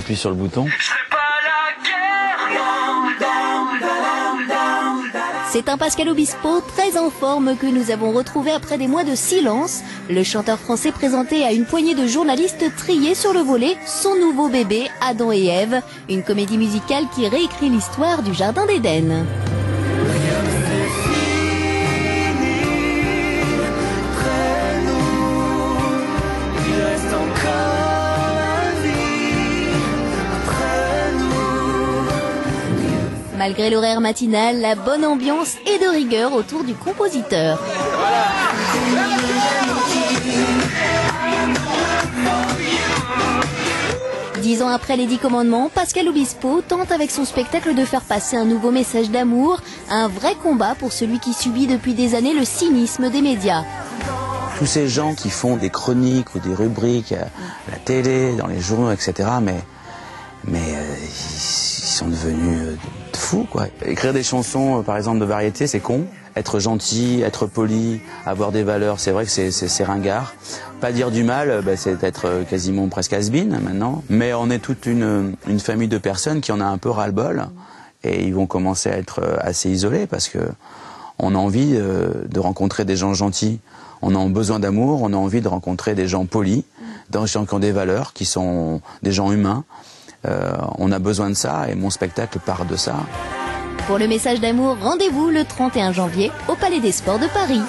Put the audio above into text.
appuie sur le bouton. C'est un Pascal Obispo très en forme que nous avons retrouvé après des mois de silence. Le chanteur français présentait à une poignée de journalistes triés sur le volet son nouveau bébé Adam et Ève, une comédie musicale qui réécrit l'histoire du Jardin d'Éden. Malgré l'horaire matinal, la bonne ambiance et de rigueur autour du compositeur. Dix ans après les Dix Commandements, Pascal Obispo tente avec son spectacle de faire passer un nouveau message d'amour, un vrai combat pour celui qui subit depuis des années le cynisme des médias. Tous ces gens qui font des chroniques ou des rubriques à la télé, dans les journaux, etc., mais, mais euh, ils sont devenus euh, fou, quoi. Écrire des chansons, euh, par exemple, de variété, c'est con. Être gentil, être poli, avoir des valeurs, c'est vrai que c'est ringard. Pas dire du mal, euh, bah, c'est être euh, quasiment presque has maintenant. Mais on est toute une, une famille de personnes qui en a un peu ras-le-bol. Et ils vont commencer à être assez isolés parce que on a envie de rencontrer des gens gentils. On a besoin d'amour, on a envie de rencontrer des gens polis, des gens qui ont des valeurs, qui sont des gens humains. Euh, on a besoin de ça et mon spectacle part de ça. Pour le message d'amour, rendez-vous le 31 janvier au Palais des Sports de Paris.